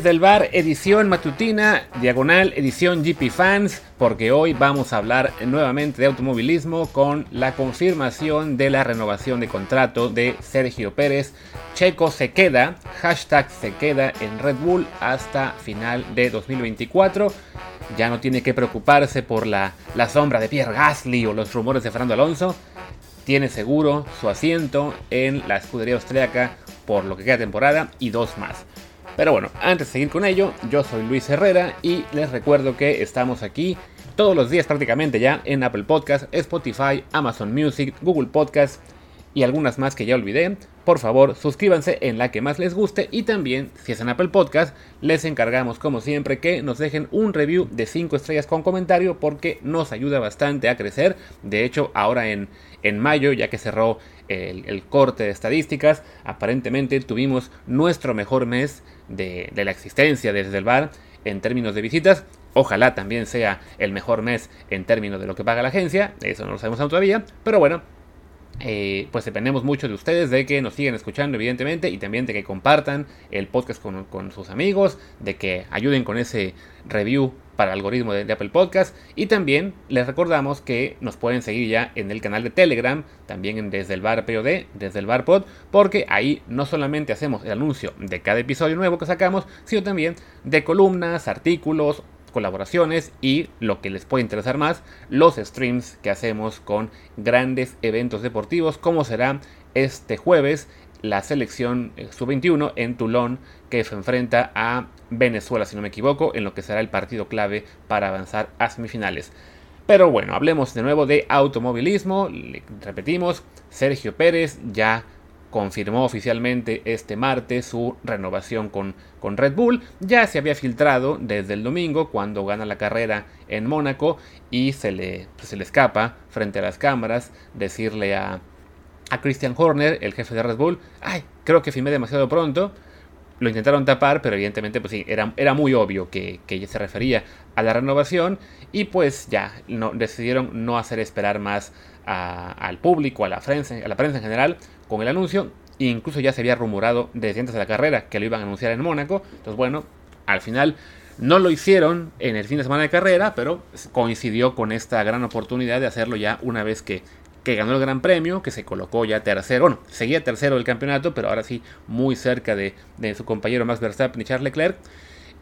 Desde el bar, edición matutina, diagonal, edición GP Fans, porque hoy vamos a hablar nuevamente de automovilismo con la confirmación de la renovación de contrato de Sergio Pérez. Checo se queda, hashtag se queda en Red Bull hasta final de 2024. Ya no tiene que preocuparse por la, la sombra de Pierre Gasly o los rumores de Fernando Alonso. Tiene seguro su asiento en la escudería austríaca por lo que queda temporada y dos más. Pero bueno, antes de seguir con ello, yo soy Luis Herrera y les recuerdo que estamos aquí todos los días prácticamente ya en Apple Podcast, Spotify, Amazon Music, Google Podcast y algunas más que ya olvidé. Por favor, suscríbanse en la que más les guste y también, si es en Apple Podcast, les encargamos como siempre que nos dejen un review de 5 estrellas con comentario porque nos ayuda bastante a crecer. De hecho, ahora en, en mayo, ya que cerró el, corte de estadísticas, aparentemente tuvimos nuestro mejor mes de, de la existencia desde el bar en términos de visitas. Ojalá también sea el mejor mes en términos de lo que paga la agencia, eso no lo sabemos aún todavía, pero bueno, eh, pues dependemos mucho de ustedes, de que nos sigan escuchando evidentemente y también de que compartan el podcast con, sus amigos, de que ayuden con ese review para el algoritmo de, Apple Podcast. Y también les recordamos que nos pueden seguir ya en el canal de Telegram, también desde el bar POD, desde el bar pod, porque ahí no solamente hacemos el anuncio de cada episodio nuevo que sacamos, sino también de columnas, artículos, colaboraciones y lo que les puede interesar más, los streams que hacemos con grandes eventos deportivos, como será este jueves la selección eh, sub-21 en Toulon que se enfrenta a Venezuela, si no me equivoco, en lo que será el partido clave para avanzar a semifinales. Pero bueno, hablemos de nuevo de automovilismo. Repetimos, Sergio Pérez ya confirmó oficialmente este martes su renovación con, con, Red Bull. Ya se había filtrado desde el domingo cuando gana la carrera en Mónaco y se le, pues, se le escapa frente a las cámaras decirle a, a Christian Horner, el jefe de Red Bull, ay, creo que firmé demasiado pronto. Lo intentaron tapar, pero evidentemente pues sí, era, era muy obvio que, que se refería a la renovación y pues ya no, decidieron no hacer esperar más al público, a la, prensa, a la prensa en general, con el anuncio. incluso ya se había rumorado desde antes de la carrera que lo iban a anunciar en Mónaco. Entonces, bueno, al final no lo hicieron en el fin de semana de carrera, pero coincidió con esta gran oportunidad de hacerlo ya una vez que, que ganó el Gran Premio, que se colocó ya tercero, bueno, seguía tercero del campeonato, pero ahora sí muy cerca de, su compañero Max Verstappen y Charles Leclerc.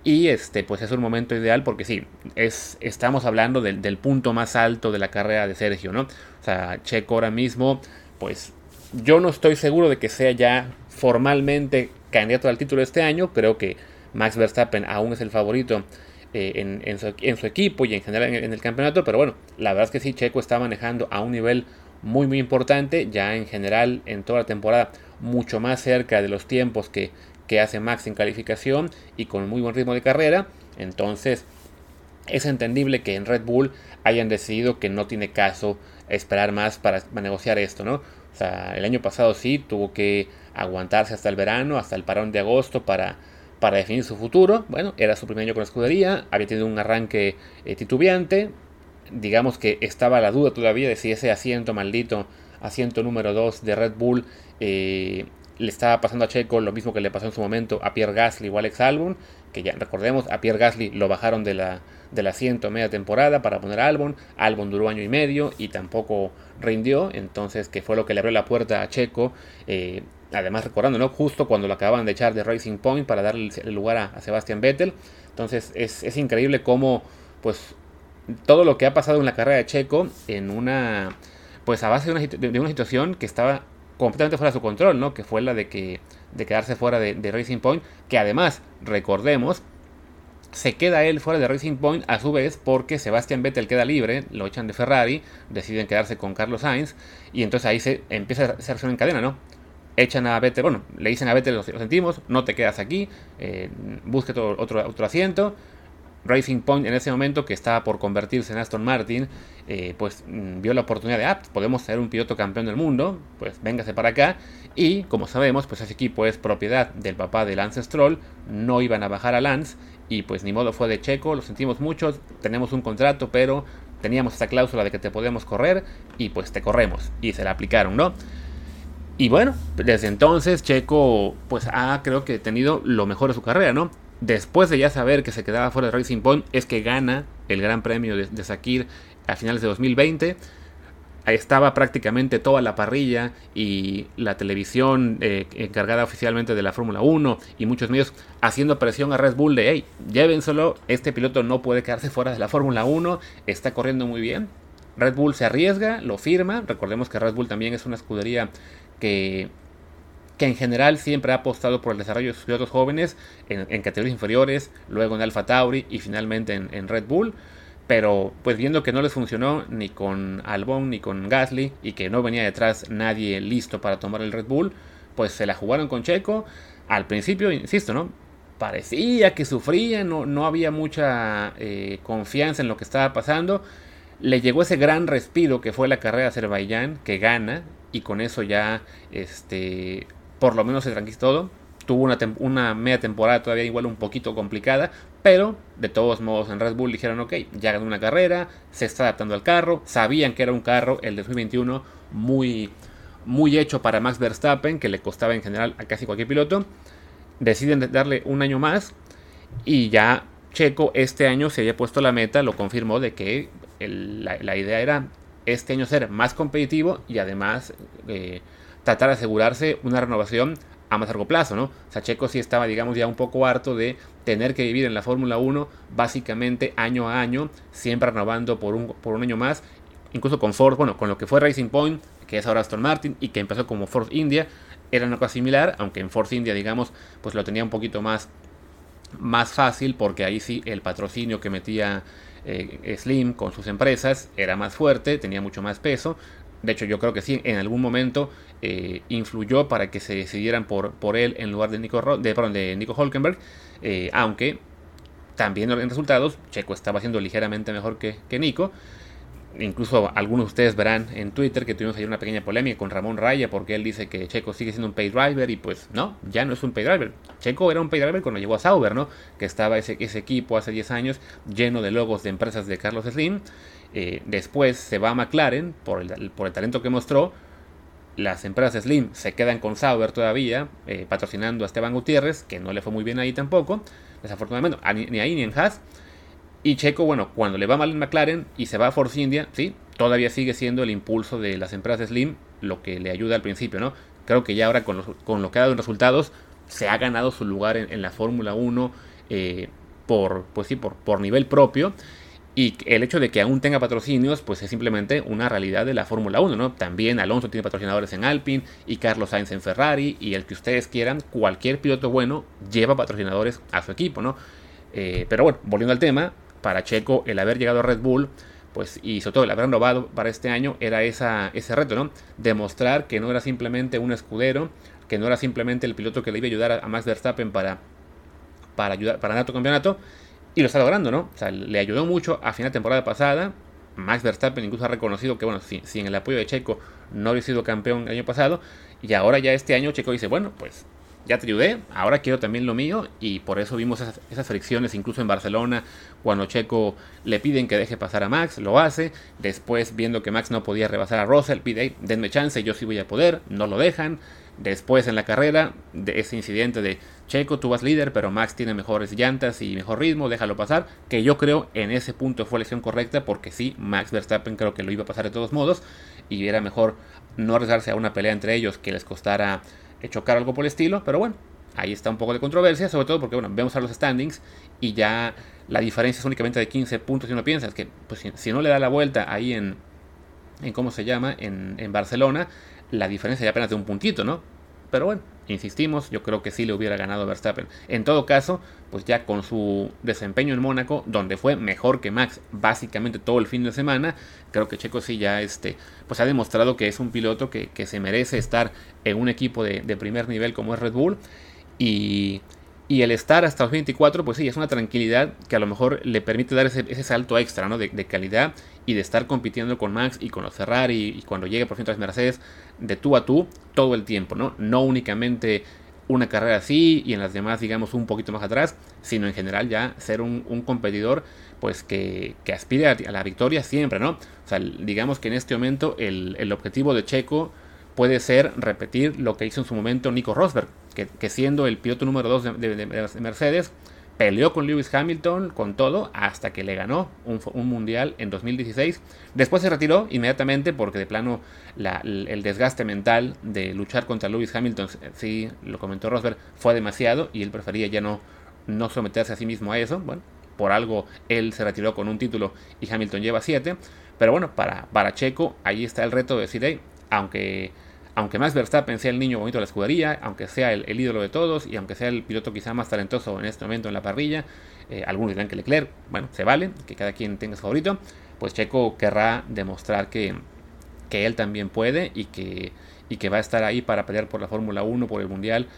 Y este, pues es un momento ideal porque sí, es, estamos hablando del, del, punto más alto de la carrera de Sergio, ¿no? O sea, Checo ahora mismo, pues yo no estoy seguro de que sea ya formalmente candidato al título este año. Creo que Max Verstappen aún es el favorito eh, en, su, equipo y en general en, el campeonato. Pero bueno, la verdad es que sí, Checo está manejando a un nivel muy muy importante. Ya en general en toda la temporada mucho más cerca de los tiempos que, que hace Max en calificación y con muy buen ritmo de carrera. Entonces es entendible que en Red Bull hayan decidido que no tiene caso esperar más para negociar esto, ¿no? El año pasado sí tuvo que aguantarse hasta el verano, hasta el parón de agosto para, para definir su futuro. Bueno, era su primer año con la escudería, había tenido un arranque eh, titubeante. Digamos que estaba la duda todavía de si ese asiento maldito, asiento número 2 de Red Bull, eh, le estaba pasando a Checo lo mismo que le pasó en su momento a Pierre Gasly o Alex Albon, que ya recordemos, a Pierre Gasly lo bajaron de la, del asiento media temporada para poner a Albon. Albon duró año y medio y tampoco rindió, entonces que fue lo que le abrió la puerta a Checo. Eh, además recordando, ¿no? Justo cuando lo acaban de echar de Racing Point para darle el lugar a, Sebastian Vettel. Entonces es, increíble cómo, pues, todo lo que ha pasado en la carrera de Checo en una, pues, a base de una, de una situación que estaba completamente fuera de su control, ¿no? Que fue la de que de quedarse fuera de, Racing Point, que además, recordemos, se queda él fuera de Racing Point a su vez porque Sebastian Vettel queda libre, lo echan de Ferrari, deciden quedarse con Carlos Sainz y entonces ahí se empieza a hacer en cadena, ¿no? Echan a Vettel, bueno, le dicen a Vettel, lo, sentimos, no te quedas aquí, eh, busque otro, otro asiento. Racing Point en ese momento, que estaba por convertirse en Aston Martin, eh, pues mm, vio la oportunidad de, ah, podemos ser un piloto campeón del mundo, pues véngase para acá. Y como sabemos, pues ese equipo es propiedad del papá de Lance Stroll, no iban a bajar a Lance y pues ni modo fue de Checo, lo sentimos mucho, tenemos un contrato, pero teníamos esta cláusula de que te podemos correr y pues te corremos y se la aplicaron, ¿no? Y bueno, desde entonces Checo pues ha creo que tenido lo mejor de su carrera, ¿no? Después de ya saber que se quedaba fuera de Racing Point, es que gana el Gran Premio de, de Sakir a finales de 2020 estaba prácticamente toda la parrilla y la televisión eh, encargada oficialmente de la Fórmula 1 y muchos medios haciendo presión a Red Bull de, hey, llévenselo, este piloto no puede quedarse fuera de la Fórmula 1, está corriendo muy bien. Red Bull se arriesga, lo firma, recordemos que Red Bull también es una escudería que, que en general siempre ha apostado por el desarrollo de sus pilotos jóvenes en, categorías inferiores, luego en Alfa Tauri y finalmente en Red Bull. Pero pues viendo que no les funcionó ni con Albon ni con Gasly y que no venía detrás nadie listo para tomar el Red Bull, pues se la jugaron con Checo. Al principio, insisto, ¿no? Parecía que sufría, no, no había mucha eh, confianza en lo que estaba pasando. Le llegó ese gran respiro que fue la carrera de Azerbaiyán, que gana, y con eso ya, este, por lo menos se tranquilizó todo. Tuvo una, media temporada todavía igual un poquito complicada, pero de todos modos en Red Bull dijeron, ok, ya ganó una carrera, se está adaptando al carro, sabían que era un carro, el de 2021, muy, muy hecho para Max Verstappen, que le costaba en general a casi cualquier piloto, deciden darle un año más y ya Checo este año se había puesto la meta, lo confirmó de que la, idea era este año ser más competitivo y además eh, tratar de asegurarse una renovación a más largo plazo, ¿no? O sí estaba, digamos, ya un poco harto de tener que vivir en la Fórmula 1 básicamente año a año, siempre renovando por un, por un año más, incluso con Ford, bueno, con lo que fue Racing Point, que es ahora Aston Martin, y que empezó como Ford India, era una cosa similar, aunque en Ford India, digamos, pues lo tenía un poquito más, más fácil, porque ahí sí el patrocinio que metía eh, Slim con sus empresas era más fuerte, tenía mucho más peso, de hecho, yo creo que sí, en algún momento eh, influyó para que se decidieran por, por él en lugar de Nico, de, de Nico Hulkenberg, eh, aunque también en resultados Checo estaba haciendo ligeramente mejor que, que Nico. Incluso algunos de ustedes verán en Twitter que tuvimos ahí una pequeña polémica con Ramón Raya porque él dice que Checo sigue siendo un pay driver y pues no, ya no es un pay driver. Checo era un pay driver cuando llegó a Sauber, ¿no? Que estaba ese, ese equipo hace 10 años lleno de logos de empresas de Carlos Slim eh, después se va a McLaren por el, por el, talento que mostró. Las empresas Slim se quedan con Sauber todavía, eh, patrocinando a Esteban Gutiérrez, que no le fue muy bien ahí tampoco, desafortunadamente, ni ahí ni en Haas. Y Checo, bueno, cuando le va mal en McLaren y se va a Force India, sí, todavía sigue siendo el impulso de las empresas Slim lo que le ayuda al principio, ¿no? Creo que ya ahora con, con lo que ha dado en resultados, se ha ganado su lugar en, la Fórmula 1 eh, por, pues sí, por, por nivel propio. Y el hecho de que aún tenga patrocinios, pues es simplemente una realidad de la Fórmula 1, ¿no? También Alonso tiene patrocinadores en Alpine y Carlos Sainz en Ferrari y el que ustedes quieran, cualquier piloto bueno lleva patrocinadores a su equipo, ¿no? Eh, pero bueno, volviendo al tema, para Checo el haber llegado a Red Bull, pues y sobre todo el haber renovado para este año era esa, ese reto, ¿no? Demostrar que no era simplemente un escudero, que no era simplemente el piloto que le iba a ayudar a, Max Verstappen para, para, ayudar, para ganar tu campeonato, y lo está logrando, ¿no? O sea, le ayudó mucho a final de temporada pasada. Max Verstappen incluso ha reconocido que, bueno, sin, el apoyo de Checo no habría sido campeón el año pasado. Y ahora ya este año Checo dice, bueno, pues ya te ayudé, ahora quiero también lo mío. Y por eso vimos esas, fricciones incluso en Barcelona, cuando Checo le piden que deje pasar a Max, lo hace. Después, viendo que Max no podía rebasar a Russell, pide, denme chance, yo sí voy a poder, no lo dejan. Después en la carrera, de ese incidente de Checo, tú vas líder, pero Max tiene mejores llantas y mejor ritmo, déjalo pasar. Que yo creo en ese punto fue la elección correcta, porque sí, Max Verstappen creo que lo iba a pasar de todos modos. Y era mejor no arriesgarse a una pelea entre ellos que les costara chocar algo por el estilo. Pero bueno, ahí está un poco de controversia, sobre todo porque bueno, vemos a los standings y ya la diferencia es únicamente de 15 puntos. Si uno piensa, es que pues, si, no le da la vuelta ahí en, en ¿cómo se llama? En, en Barcelona la diferencia ya apenas de un puntito, ¿no? Pero bueno, insistimos, yo creo que sí le hubiera ganado Verstappen. En todo caso, pues ya con su desempeño en Mónaco, donde fue mejor que Max básicamente todo el fin de semana, creo que Checo sí ya este, pues ha demostrado que es un piloto que, se merece estar en un equipo de, primer nivel como es Red Bull. Y, y, el estar hasta los 24, pues sí, es una tranquilidad que a lo mejor le permite dar ese, salto extra ¿no? de, de calidad y de estar compitiendo con Max y con los Ferrari y cuando llegue por fin tras Mercedes de tú a tú todo el tiempo, ¿no? No únicamente una carrera así y en las demás digamos un poquito más atrás, sino en general ya ser un, competidor pues que, que, aspire a, la victoria siempre, ¿no? O sea, digamos que en este momento el, objetivo de Checo puede ser repetir lo que hizo en su momento Nico Rosberg, que, siendo el piloto número 2 de, de Mercedes, peleó con Lewis Hamilton con todo hasta que le ganó un, mundial en 2016. Después se retiró inmediatamente porque de plano el desgaste mental de luchar contra Lewis Hamilton, sí lo comentó Rosberg, fue demasiado y él prefería ya no, no someterse a sí mismo a eso. Bueno, por algo él se retiró con un título y Hamilton lleva siete. Pero bueno, para, para Checo ahí está el reto de decir, aunque aunque más Verstappen sea el niño bonito de la escudería, aunque sea el, ídolo de todos y aunque sea el piloto quizá más talentoso en este momento en la parrilla, eh, algunos dirán que Leclerc, bueno, se vale, que cada quien tenga su favorito, pues Checo querrá demostrar que, que él también puede y que, y que va a estar ahí para pelear por la Fórmula 1, por el Mundial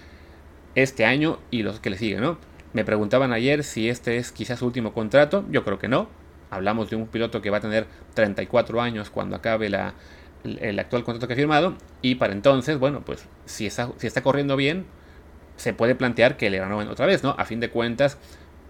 este año y los que le siguen, ¿no? Me preguntaban ayer si este es quizás su último contrato, yo creo que no. Hablamos de un piloto que va a tener 34 años cuando acabe la, el actual contrato que ha firmado y para entonces, bueno, pues si está, si está corriendo bien, se puede plantear que le renoven otra vez, ¿no? A fin de cuentas,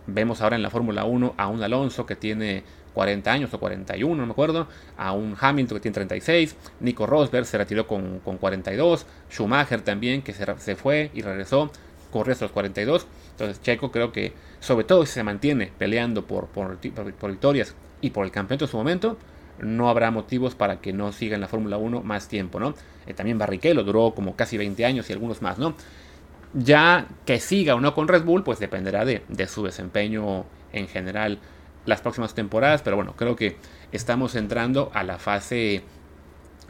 vemos ahora en la Fórmula 1 a un Alonso que tiene 40 años o 41, no me acuerdo, a un Hamilton que tiene 36, Nico Rosberg se retiró con, con 42, Schumacher también que se, se, fue y regresó, corrió hasta los 42, entonces Checo creo que sobre todo si se mantiene peleando por, por, por victorias y por el campeonato en su momento, no habrá motivos para que no siga en la Fórmula 1 más tiempo, ¿no? Eh, también Barrichello duró como casi 20 años y algunos más, ¿no? Ya que siga o no con Red Bull, pues dependerá de, su desempeño en general las próximas temporadas, pero bueno, creo que estamos entrando a la fase,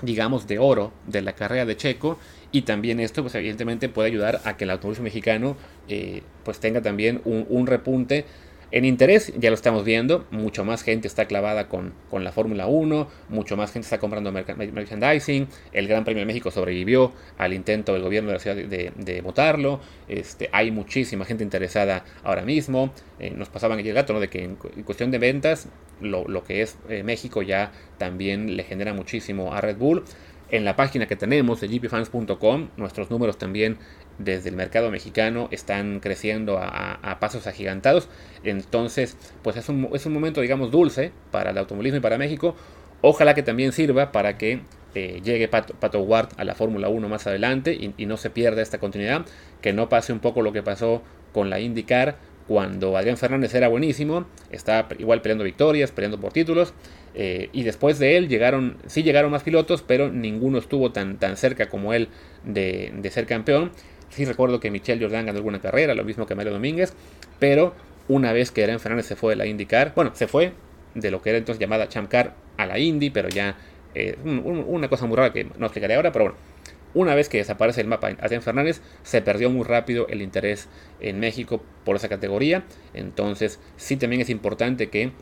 digamos, de oro de la carrera de Checo y también esto, pues evidentemente puede ayudar a que el automovilismo mexicano, eh, pues tenga también un repunte en interés, ya lo estamos viendo, mucho más gente está clavada con, con la Fórmula 1, mucho más gente está comprando merchandising, el Gran Premio de México sobrevivió al intento del gobierno de la ciudad de, votarlo, este, hay muchísima gente interesada ahora mismo, eh, nos pasaban ayer el gato, ¿no? de que en, cuestión de ventas, lo, lo que es eh, México ya también le genera muchísimo a Red Bull, en la página que tenemos de gpfans.com, nuestros números también desde el mercado mexicano están creciendo a, pasos agigantados. Entonces, pues es un, es un, momento, digamos, dulce para el automovilismo y para México. Ojalá que también sirva para que eh, llegue Pato, Ward a la Fórmula 1 más adelante y, no se pierda esta continuidad. Que no pase un poco lo que pasó con la IndyCar cuando Adrián Fernández era buenísimo, estaba igual peleando victorias, peleando por títulos, eh, y después de él llegaron, sí llegaron más pilotos, pero ninguno estuvo tan, tan cerca como él de, ser campeón. Sí recuerdo que Michelle Jordan ganó alguna carrera, lo mismo que Mario Domínguez, pero una vez que Adrián Fernández se fue de la IndyCar, bueno, se fue de lo que era entonces llamada Champ Car a la Indy, pero ya eh, una cosa muy rara que no explicaré ahora, pero bueno, una vez que desaparece el mapa Adrián Fernández, se perdió muy rápido el interés en México por esa categoría. Entonces, sí también es importante que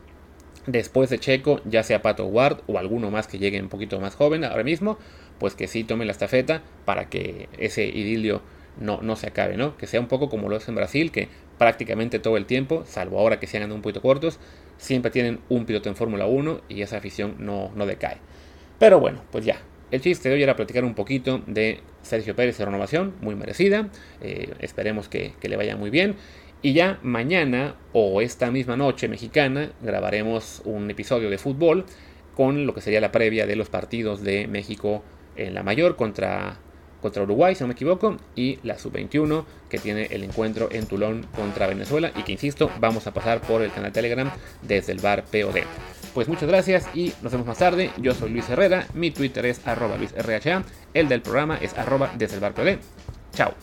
después de Checo, ya sea Pato Ward o alguno más que llegue un poquito más joven ahora mismo, pues que sí tome la estafeta para que ese idilio no, no se acabe, ¿no? Que sea un poco como lo es en Brasil, que prácticamente todo el tiempo, salvo ahora que se han un poquito cortos, siempre tienen un piloto en Fórmula 1 y esa afición no, no decae. Pero bueno, pues ya, el chiste de hoy era platicar un poquito de Sergio Pérez de renovación, muy merecida. Eh, esperemos que, le vaya muy bien. Y ya mañana o esta misma noche mexicana grabaremos un episodio de fútbol con lo que sería la previa de los partidos de México en la mayor contra, contra Uruguay, si no me equivoco, y la sub-21 que tiene el encuentro en Tulón contra Venezuela y que, insisto, vamos a pasar por el canal Telegram desde el bar POD. Pues muchas gracias y nos vemos más tarde. Yo soy Luis Herrera, mi Twitter es arroba LuisRHA, el del programa es arroba desde el bar Chao.